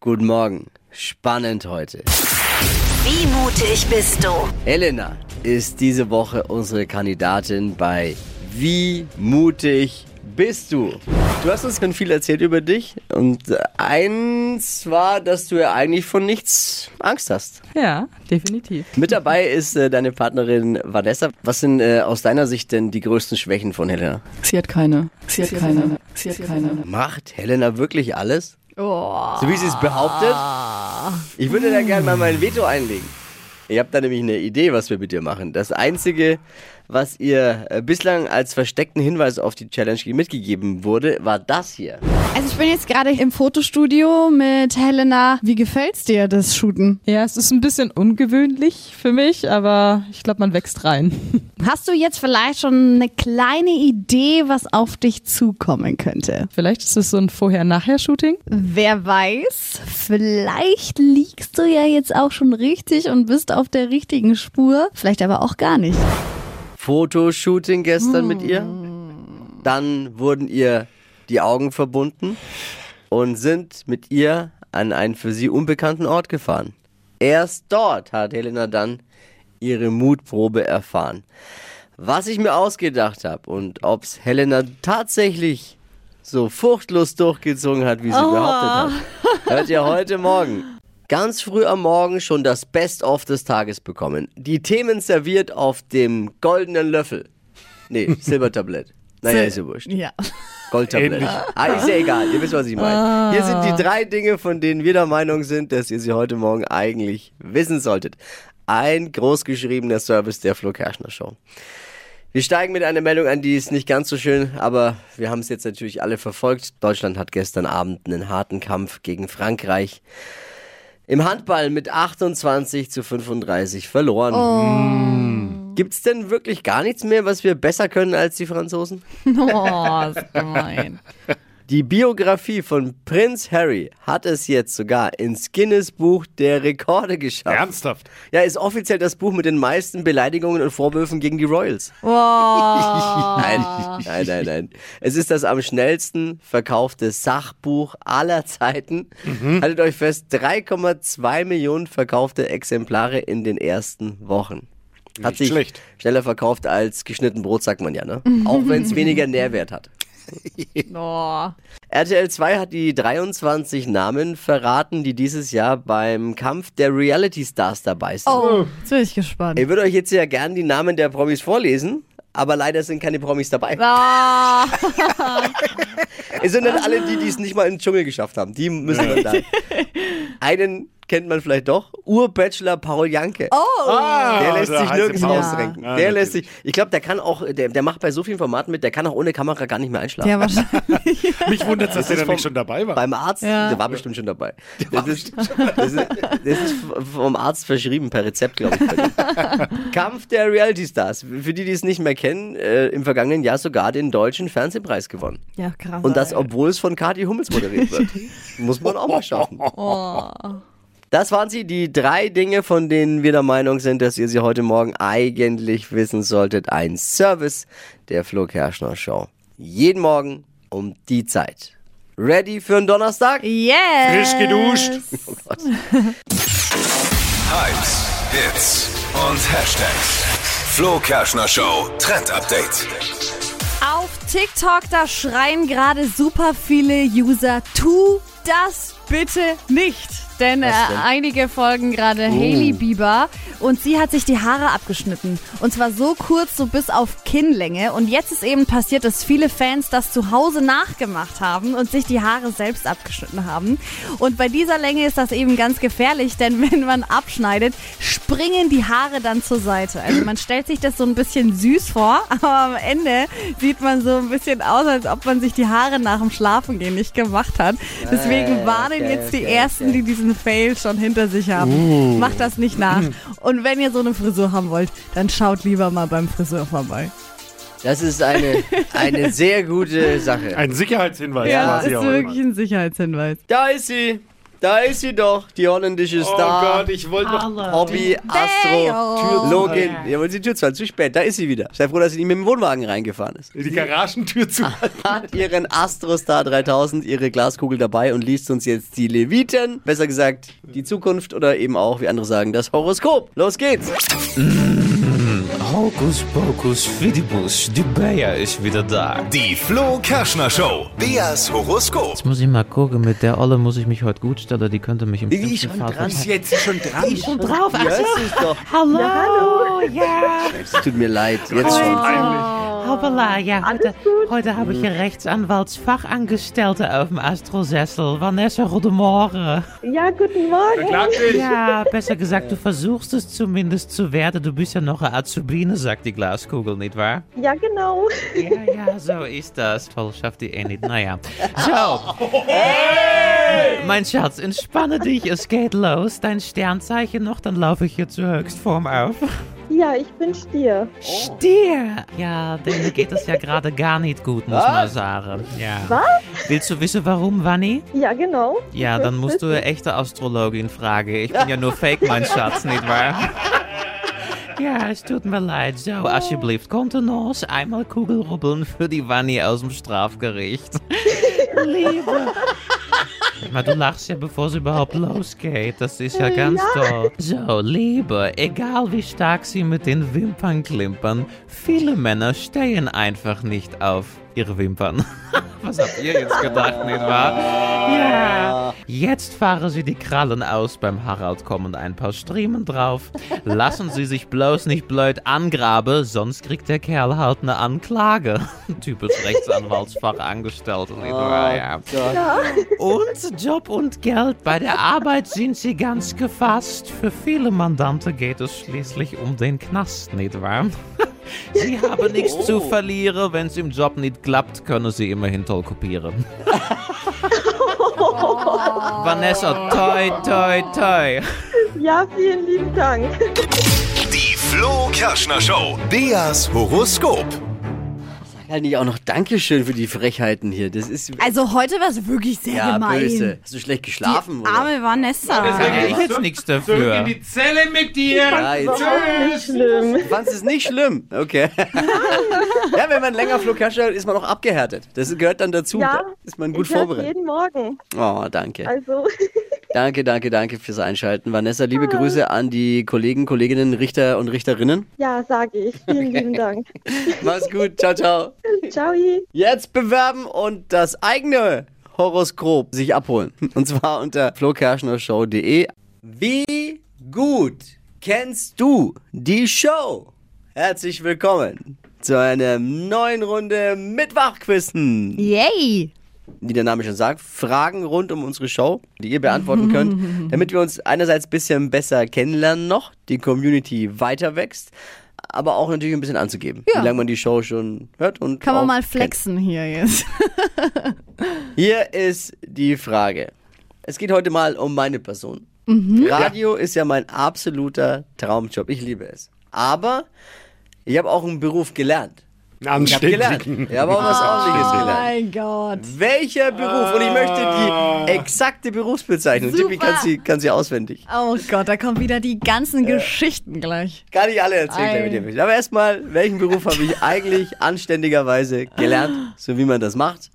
Guten Morgen. Spannend heute. Wie mutig bist du? Elena ist diese Woche unsere Kandidatin bei Wie mutig bist du? Du hast uns schon viel erzählt über dich und eins war, dass du ja eigentlich von nichts Angst hast. Ja, definitiv. Mit dabei ist äh, deine Partnerin Vanessa. Was sind äh, aus deiner Sicht denn die größten Schwächen von Helena? Sie hat keine. Sie hat keine. Sie hat keine. Macht Helena wirklich alles? So wie sie es behauptet? Ich würde da gerne mal mein Veto einlegen. Ich habe da nämlich eine Idee, was wir mit dir machen. Das Einzige, was ihr äh, bislang als versteckten Hinweis auf die Challenge mitgegeben wurde, war das hier. Also ich bin jetzt gerade im Fotostudio mit Helena. Wie gefällt's dir, das Shooten? Ja, es ist ein bisschen ungewöhnlich für mich, aber ich glaube, man wächst rein. Hast du jetzt vielleicht schon eine kleine Idee, was auf dich zukommen könnte? Vielleicht ist es so ein Vorher-Nachher-Shooting. Wer weiß, vielleicht liegst du ja jetzt auch schon richtig und bist auf der richtigen Spur. Vielleicht aber auch gar nicht. Fotoshooting gestern mit ihr. Dann wurden ihr die Augen verbunden und sind mit ihr an einen für sie unbekannten Ort gefahren. Erst dort hat Helena dann ihre Mutprobe erfahren. Was ich mir ausgedacht habe und ob's Helena tatsächlich so furchtlos durchgezogen hat, wie sie behauptet hat, hört ihr heute Morgen. Ganz früh am Morgen schon das Best-of des Tages bekommen. Die Themen serviert auf dem goldenen Löffel. Nee, Silbertablett. Naja, ist ja wurscht. Ja. Goldtablett. Ah, ist ja egal, ihr wisst, was ich meine. Hier sind die drei Dinge, von denen wir der Meinung sind, dass ihr sie heute Morgen eigentlich wissen solltet. Ein großgeschriebener Service der Flo Kerschner Show. Wir steigen mit einer Meldung an, die ist nicht ganz so schön, aber wir haben es jetzt natürlich alle verfolgt. Deutschland hat gestern Abend einen harten Kampf gegen Frankreich im Handball mit 28 zu 35 verloren. Gibt's denn wirklich gar nichts mehr, was wir besser können als die Franzosen? Oh, ist gemein. Die Biografie von Prinz Harry hat es jetzt sogar ins Guinness Buch der Rekorde geschafft. Ernsthaft? Ja, ist offiziell das Buch mit den meisten Beleidigungen und Vorwürfen gegen die Royals. Nein, nein, nein, nein. Es ist das am schnellsten verkaufte Sachbuch aller Zeiten. Haltet euch fest, 3,2 Millionen verkaufte Exemplare in den ersten Wochen. Hat Nicht sich schlecht. schneller verkauft als geschnitten Brot, sagt man ja, ne? Auch wenn es weniger Nährwert hat. Oh. RTL 2 hat die 23 Namen verraten, die dieses Jahr beim Kampf der Reality Stars dabei sind. oh, jetzt bin ich gespannt. Ich würde euch jetzt ja gern die Namen der Promis vorlesen, aber leider sind keine Promis dabei. Ah, Es sind dann alle die, die es nicht mal in den Dschungel geschafft haben. Die müssen dann da. Einen kennt man vielleicht doch. Urbachelor Paul Janke. Ah, Der lässt der sich nirgends Paul. rausrenken. Ja, der lässt sich. Ich glaube, der kann auch, der, der macht bei so vielen Formaten mit, der kann auch ohne Kamera gar nicht mehr einschlafen. ja, wahrscheinlich. Mich wundert, dass der ist dann vom- nicht schon dabei war. Beim Arzt, Ja. der war bestimmt schon dabei. Das ist, das, ist, das ist vom Arzt verschrieben per Rezept, glaube ich. Kampf der Reality Stars. Für die, die es nicht mehr kennen, äh, im vergangenen Jahr sogar den deutschen Fernsehpreis gewonnen. Ja, krass. Und das, obwohl es von Kathi Hummels moderiert wird. Muss man auch mal schaffen. Das waren sie, die drei Dinge, von denen wir der Meinung sind, dass ihr sie heute Morgen eigentlich wissen solltet. Ein Service der Flo Kerschner Show. Jeden Morgen um die Zeit. Ready für einen Donnerstag? Yes. Frisch geduscht. Hypes, Hits und Hashtags. Flo Kerschner Show Trend Update. Auf TikTok, da schreien gerade super viele User, tu das bitte nicht. Denn, äh, denn? einige folgen gerade Hailey Bieber und sie hat sich die Haare abgeschnitten. Und zwar so kurz, so bis auf Kinnlänge. Und jetzt ist eben passiert, dass viele Fans das zu Hause nachgemacht haben und sich die Haare selbst abgeschnitten haben. Und bei dieser Länge ist das eben ganz gefährlich, denn wenn man abschneidet, springen die Haare dann zur Seite. Also man stellt sich das so ein bisschen süß vor, aber am Ende sieht man so ein bisschen aus, als ob man sich die Haare nach dem Schlafengehen nicht gemacht hat. Deswegen Ah, warnen jetzt die Ersten, die diesen Fail schon hinter sich haben. Macht das nicht nach. Und wenn ihr so eine Frisur haben wollt, dann schaut lieber mal beim Friseur vorbei. Das ist eine, eine sehr gute Sache. Ein Sicherheitshinweis Ja, quasi ist auch wirklich immer. ein Sicherheitshinweis. Da ist sie. Da ist sie doch, die holländische Oh Star. Gott, ich wollte noch. Hobby, Astro, Theo. Login. Ja, wollen Sie die Tür zu halten? Zu spät, da ist sie wieder. Sei froh, dass sie nicht mit dem Wohnwagen reingefahren ist. Die Garagentür zu Hat ihren Astrostar 3000, ihre Glaskugel dabei und liest uns jetzt die Leviten, besser gesagt die Zukunft oder eben auch, wie andere sagen, das Horoskop. Los geht's. Hokus pokus fidibus, die Bea ist wieder da. Die Flo Kerschner Show. Beas Horoskop. Jetzt muss ich mal gucken, mit der Olle muss ich mich heute gut stellen, die könnte mich im Die schlimmsten schon Fall dran. jetzt schon dran. schon drauf, Ja, es ist doch. Hallo, ja. Es tut mir leid, jetzt schon. Hoppala, ja, heute, heute habe ich een Rechtsanwaltsfachangestellte auf dem Astrosessel. Vanessa, goedemorgen. Ja, guten Morgen. Dich. Ja, besser gesagt, du versuchst es zumindest zu werden. Du bist ja noch eine Azubine, sagt die Glaskugel, nicht wahr? Ja, genau. Ja, ja, so ist das. Toll, schafft die eh nicht. Naja. So. Mein Schatz, entspanne dich, es geht los. Dein Sternzeichen noch, dann laufe ich hier zur Höchstform auf. Ja, ich bin Stier. Stier! Ja, denen geht es ja gerade gar nicht gut, muss man sagen. Ja. Was? Willst du wissen, warum, Wanni? Ja, genau. Ja, dann musst du eine echte Astrologin fragen. Ich bin ja nur Fake, mein Schatz, nicht wahr? Ja, es tut mir leid. So, alsjeblieft, Kontenance. Einmal Kugelrubbeln für die Wanni aus dem Strafgericht. Liebe. Maar du lachst ja, bevor es überhaupt losgeht. Das ist ja ganz toll. So, Liebe, egal wie stark sie mit den Wimpern klimpern, viele Männer stehen einfach nicht auf ihre Wimpern. Was habt ihr jetzt gedacht, nicht wahr? Ja. Jetzt fahren sie die Krallen aus. Beim Harald kommen ein paar Striemen drauf. Lassen sie sich bloß nicht blöd angraben, sonst kriegt der Kerl halt eine Anklage. Typisch Rechtsanwaltsfachangestellte, nicht wahr? Ja. Und Job und Geld. Bei der Arbeit sind sie ganz gefasst. Für viele Mandanten geht es schließlich um den Knast, nicht wahr? Sie haben nichts zu verlieren. Wenn es im Job nicht klappt, können sie immerhin toll kopieren. Vanessa, toi, toi, toi. Ja, vielen lieben Dank. Die Flo Kerschner Show. Beas Horoskop. Halt nicht auch noch Dankeschön für die Frechheiten hier. Das ist Also heute war es wirklich sehr ja gemein. böse. Hast du schlecht geschlafen? Die arme Vanessa. Kann ja ich jetzt nichts Zurück dafür. in die Zelle mit dir. Ja, schlimm. Du fandest es nicht schlimm? Okay. ja, wenn man länger Flo Kerschner hört, ist man auch abgehärtet. Das gehört dann dazu. Ja, da ist man gut ich vorbereitet. jeden Morgen. Oh, danke. Also, Danke, danke, danke fürs Einschalten. Vanessa, liebe Grüße an die Kollegen, Kolleginnen, Richter und Richterinnen. ja, sage ich. Vielen lieben Dank. Mach's gut. Ciao, ciao. Ciao. Jetzt bewerben und das eigene Horoskop sich abholen. Und zwar unter flokerschnershow.de. Wie gut kennst du die Show? Herzlich willkommen zu einer neuen Runde mit Wachquissen. Yay. Wie der Name schon sagt, Fragen rund um unsere Show, die ihr beantworten könnt, damit wir uns einerseits ein bisschen besser kennenlernen noch, die Community weiter wächst, aber auch natürlich ein bisschen anzugeben, Ja. wie lange man die Show schon hört und Kann man mal kennt. flexen hier jetzt. Hier ist die Frage. Es geht heute mal um meine Person. Radio ist ja mein absoluter Traumjob. Ich liebe es. Aber ich habe auch einen Beruf gelernt. Ich habe gelernt. Anständig. Ich habe auch was Ordentliches gelernt. Oh mein Gott. Welcher Beruf? Und ich möchte die exakte Berufsbezeichnung. Super. Tippi kann sie, kann sie auswendig. Oh Gott, da kommen wieder die ganzen Geschichten gleich. Kann ich alle erzählen, mit dir. Aber erstmal, welchen Beruf habe ich eigentlich anständigerweise gelernt, so wie man das macht?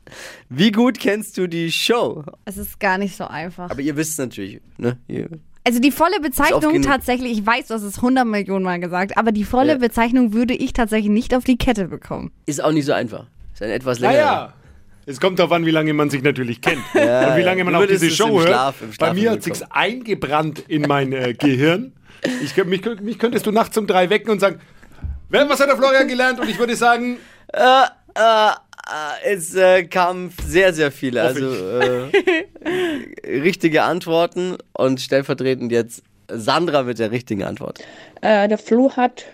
Wie gut kennst du die Show? Es ist gar nicht so einfach. Aber ihr wisst es natürlich, ne? Ihr, Also die volle Bezeichnung tatsächlich, ich weiß, du hast es 100 Millionen Mal gesagt, aber die volle Ja. Bezeichnung würde ich tatsächlich nicht auf die Kette bekommen. ist auch nicht so einfach. Ist ein etwas länger. Naja. Es kommt darauf an, wie lange man sich natürlich kennt. und wie lange man auch diese es Show im hört. Schlaf- im Schlaf Bei mir hat sich's eingebrannt in mein äh, Gehirn. Ich, mich, mich könntest du nachts um drei wecken und sagen, "Wer- was hat der Florian gelernt? Und ich würde sagen, äh, äh, es äh, kamen sehr, sehr viele. Hoffe Also äh, richtige Antworten und stellvertretend jetzt Sandra mit der richtigen Antwort. Äh, der Flo hat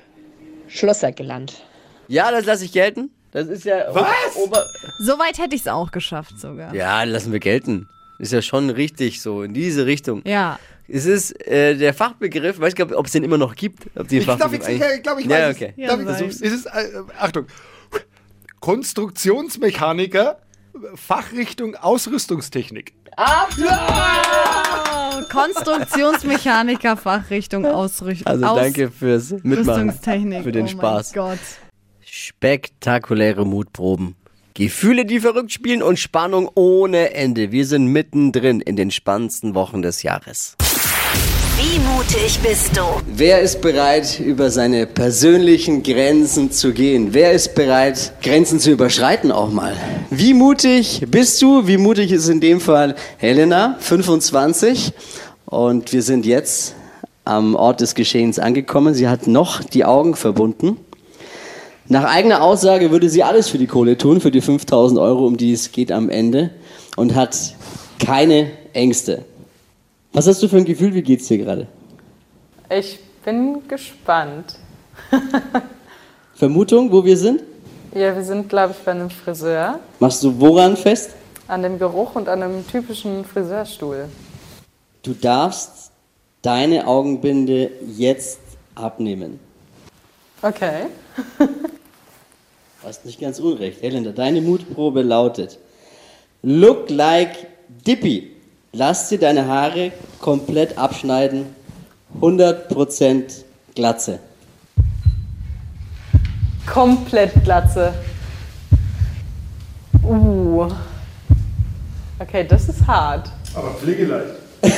Schlosser gelernt. Ja, das lasse ich gelten. Das ist ja. Was? Ober Soweit hätte ich es auch geschafft sogar. ja, lassen wir gelten. Ist ja schon richtig so, in diese Richtung. Ja. Es ist äh, der Fachbegriff, weiß gar nicht, ob es den immer noch gibt. Ob die ich eigentlich- ich glaube, ich Ja, weiß okay. es. Darf ich Ja? Es ist, äh, Achtung, Konstruktionsmechaniker, Fachrichtung Ausrüstungstechnik. Absolut! Konstruktionsmechaniker Fachrichtung Ausrichtung. Also danke fürs Mitmachen, für den oh Spaß. Mein Gott. Spektakuläre Mutproben. Gefühle, die verrückt spielen und Spannung ohne Ende. Wir sind mittendrin in den spannendsten Wochen des Jahres. Wie mutig bist du? Wer ist bereit, über seine persönlichen Grenzen zu gehen? Wer ist bereit, Grenzen zu überschreiten auch mal? Wie mutig bist du? Wie mutig ist in dem Fall Helena, 25. Und wir sind jetzt am Ort des Geschehens angekommen. Sie hat noch die Augen verbunden. Nach eigener Aussage würde sie alles für die Kohle tun, für die 5000 Euro, um die es geht am Ende. Und hat keine Ängste. Was hast du für ein Gefühl? Wie geht's dir gerade? Ich bin gespannt. Vermutung, wo wir sind? Ja, wir sind, glaube ich, bei einem Friseur. Machst du woran fest? An dem Geruch und an einem typischen Friseurstuhl. Du darfst deine Augenbinde jetzt abnehmen. Okay. Du hast nicht ganz unrecht. Helena, deine Mutprobe lautet: Look like Dippy. Lass dir deine Haare komplett abschneiden. 100% Glatze. Komplett Glatze. Uh. Okay, das ist hart. Aber pflegeleicht.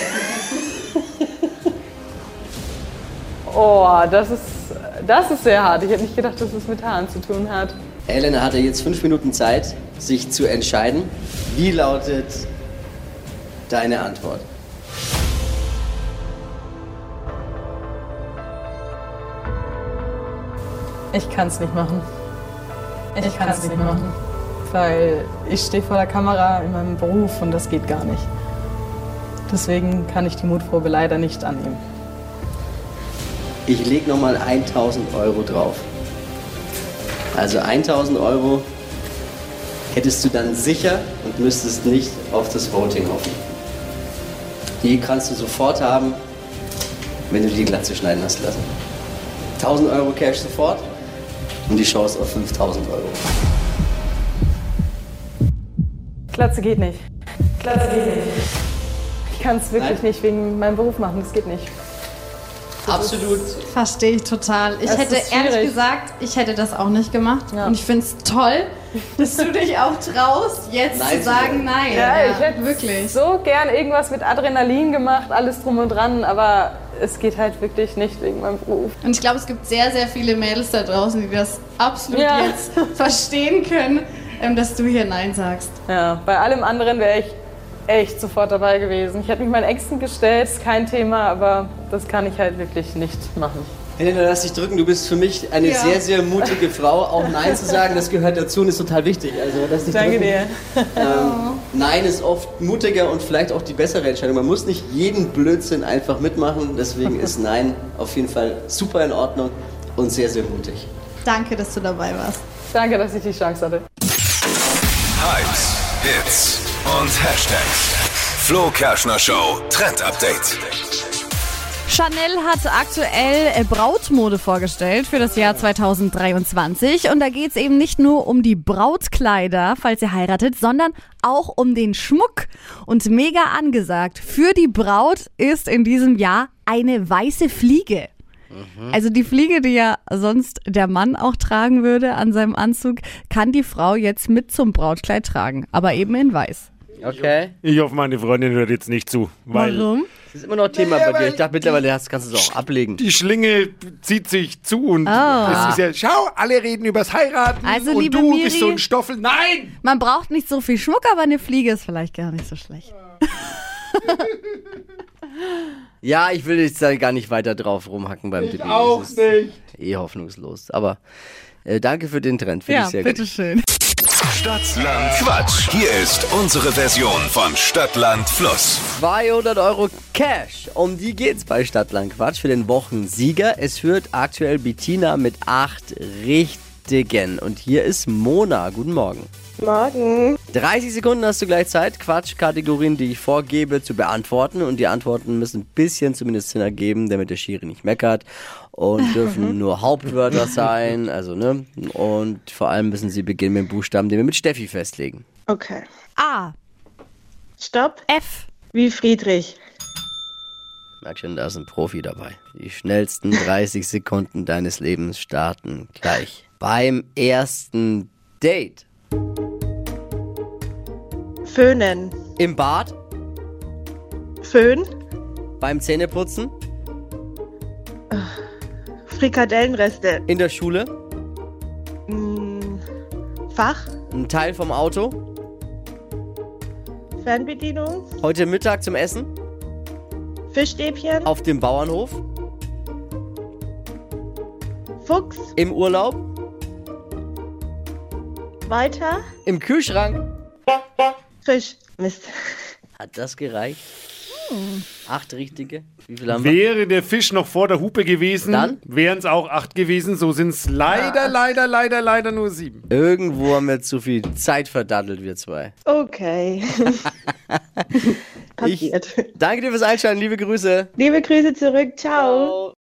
Oh, das ist, das ist sehr hart. Ich hätte nicht gedacht, dass es mit Haaren zu tun hat. Helena hatte jetzt fünf Minuten Zeit, sich zu entscheiden. Wie lautet deine Antwort? Ich kann es nicht machen. Ich, kann es nicht machen. Weil ich stehe vor der Kamera in meinem Beruf und das geht gar nicht. Deswegen kann ich die Mutprobe leider nicht annehmen. Ich lege nochmal 1000 Euro drauf. Also 1000 Euro hättest du dann sicher und müsstest nicht auf das Voting hoffen. Die kannst du sofort haben, wenn du die Glatze schneiden hast lassen. 1000 Euro Cash sofort und die Chance auf 5000 Euro. Glatze geht nicht. Glatze geht nicht. Ich kann es wirklich Nein? nicht wegen meinem Beruf machen. Das geht nicht. Absolut. Verstehe ich total. Ich Es hätte ehrlich gesagt, ich hätte das auch nicht gemacht. Ja. Und ich finde es toll, dass du dich auch traust, jetzt Nein zu sagen nein. Ja, ich hätte wirklich. so gern irgendwas mit Adrenalin gemacht, alles drum und dran, aber es geht halt wirklich nicht wegen meinem Beruf. Und ich glaube, es gibt sehr, sehr viele Mädels da draußen, die das absolut Ja. jetzt verstehen können, ähm, dass du hier Nein sagst. Ja, bei allem anderen wäre ich echt sofort dabei gewesen. Ich hätte mich meinen Ängsten gestellt, ist kein Thema, aber das kann ich halt wirklich nicht machen. Helena, lass dich drücken. Du bist für mich eine Ja. sehr, sehr mutige Frau. Auch Nein zu sagen, das gehört dazu und ist total wichtig. Also lass dich Danke drücken. dir. Ähm, Nein ist oft mutiger und vielleicht auch die bessere Entscheidung. Man muss nicht jeden Blödsinn einfach mitmachen. Deswegen ist Nein auf jeden Fall super in Ordnung und sehr, sehr mutig. Danke, dass du dabei warst. Danke, dass ich die Chance hatte. Hypes, Hits und Hashtags. Flo Kerschner Show Trend Update. Chanel hat aktuell äh, Brautmode vorgestellt für das Jahr 2023. Und da geht es eben nicht nur um die Brautkleider, falls ihr heiratet, sondern auch um den Schmuck. Und mega angesagt, für die Braut ist in diesem Jahr eine weiße Fliege. Also die Fliege, die ja sonst der Mann auch tragen würde an seinem Anzug, kann die Frau jetzt mit zum Brautkleid tragen, aber eben in weiß. Okay. Ich hoffe, meine Freundin hört jetzt nicht zu. Weil Warum? Das ist immer noch Thema Naja, bei dir. Ich dachte mittlerweile hast, kannst du es auch ablegen. Die Schlinge zieht sich zu und Oh. es ist ja, schau, alle reden übers Heiraten Also, und liebe du Miri- bist so ein Stoffel. Nein! Man braucht nicht so viel Schmuck, aber eine Fliege ist vielleicht gar nicht so schlecht. Ja, ich will jetzt da gar nicht weiter drauf rumhacken beim Dippi. Auch Das ist nicht. Eh hoffnungslos. Aber äh, danke für den Trend. Finde Ja, ich sehr gut. bitteschön. Stadtland Quatsch. Hier ist unsere Version von Stadtland Fluss. 200 Euro Cash. Um die geht's bei Stadtland Quatsch für den Wochensieger. Es führt aktuell Bettina mit acht richtigen. Und hier ist Mona. Guten Morgen. Morgen. 30 Sekunden hast du gleich Zeit, Quatschkategorien, die ich vorgebe, zu beantworten. Und die Antworten müssen ein bisschen zumindest Sinn ergeben, damit der Schiri nicht meckert. Und dürfen nur Hauptwörter sein. Also, ne? Und vor allem müssen sie beginnen mit dem Buchstaben, den wir mit Steffi festlegen. Okay. A, Stopp. F, Wie Friedrich. Merk schon, da ist ein Profi dabei. Die schnellsten 30 Sekunden deines Lebens starten gleich. Beim ersten Date. Föhnen. Im Bad. Föhn. Beim Zähneputzen. Frikadellenreste. In der Schule. Mm, Fach. Ein Teil vom Auto. Fernbedienung. Heute Mittag zum Essen. Fischstäbchen. Auf dem Bauernhof. Fuchs. Im Urlaub. Weiter. Im Kühlschrank. Fisch. Mist. Hat das gereicht? Acht richtige. Wie viel haben wir? Wäre der Fisch noch vor der Hupe gewesen, Dann? wären es auch acht gewesen. So sind es leider, leider, leider, leider nur sieben. Irgendwo haben wir zu viel Zeit verdattelt, wir zwei. Okay. Passiert. Danke dir fürs Einschalten. Liebe Grüße. Liebe Grüße zurück. Ciao.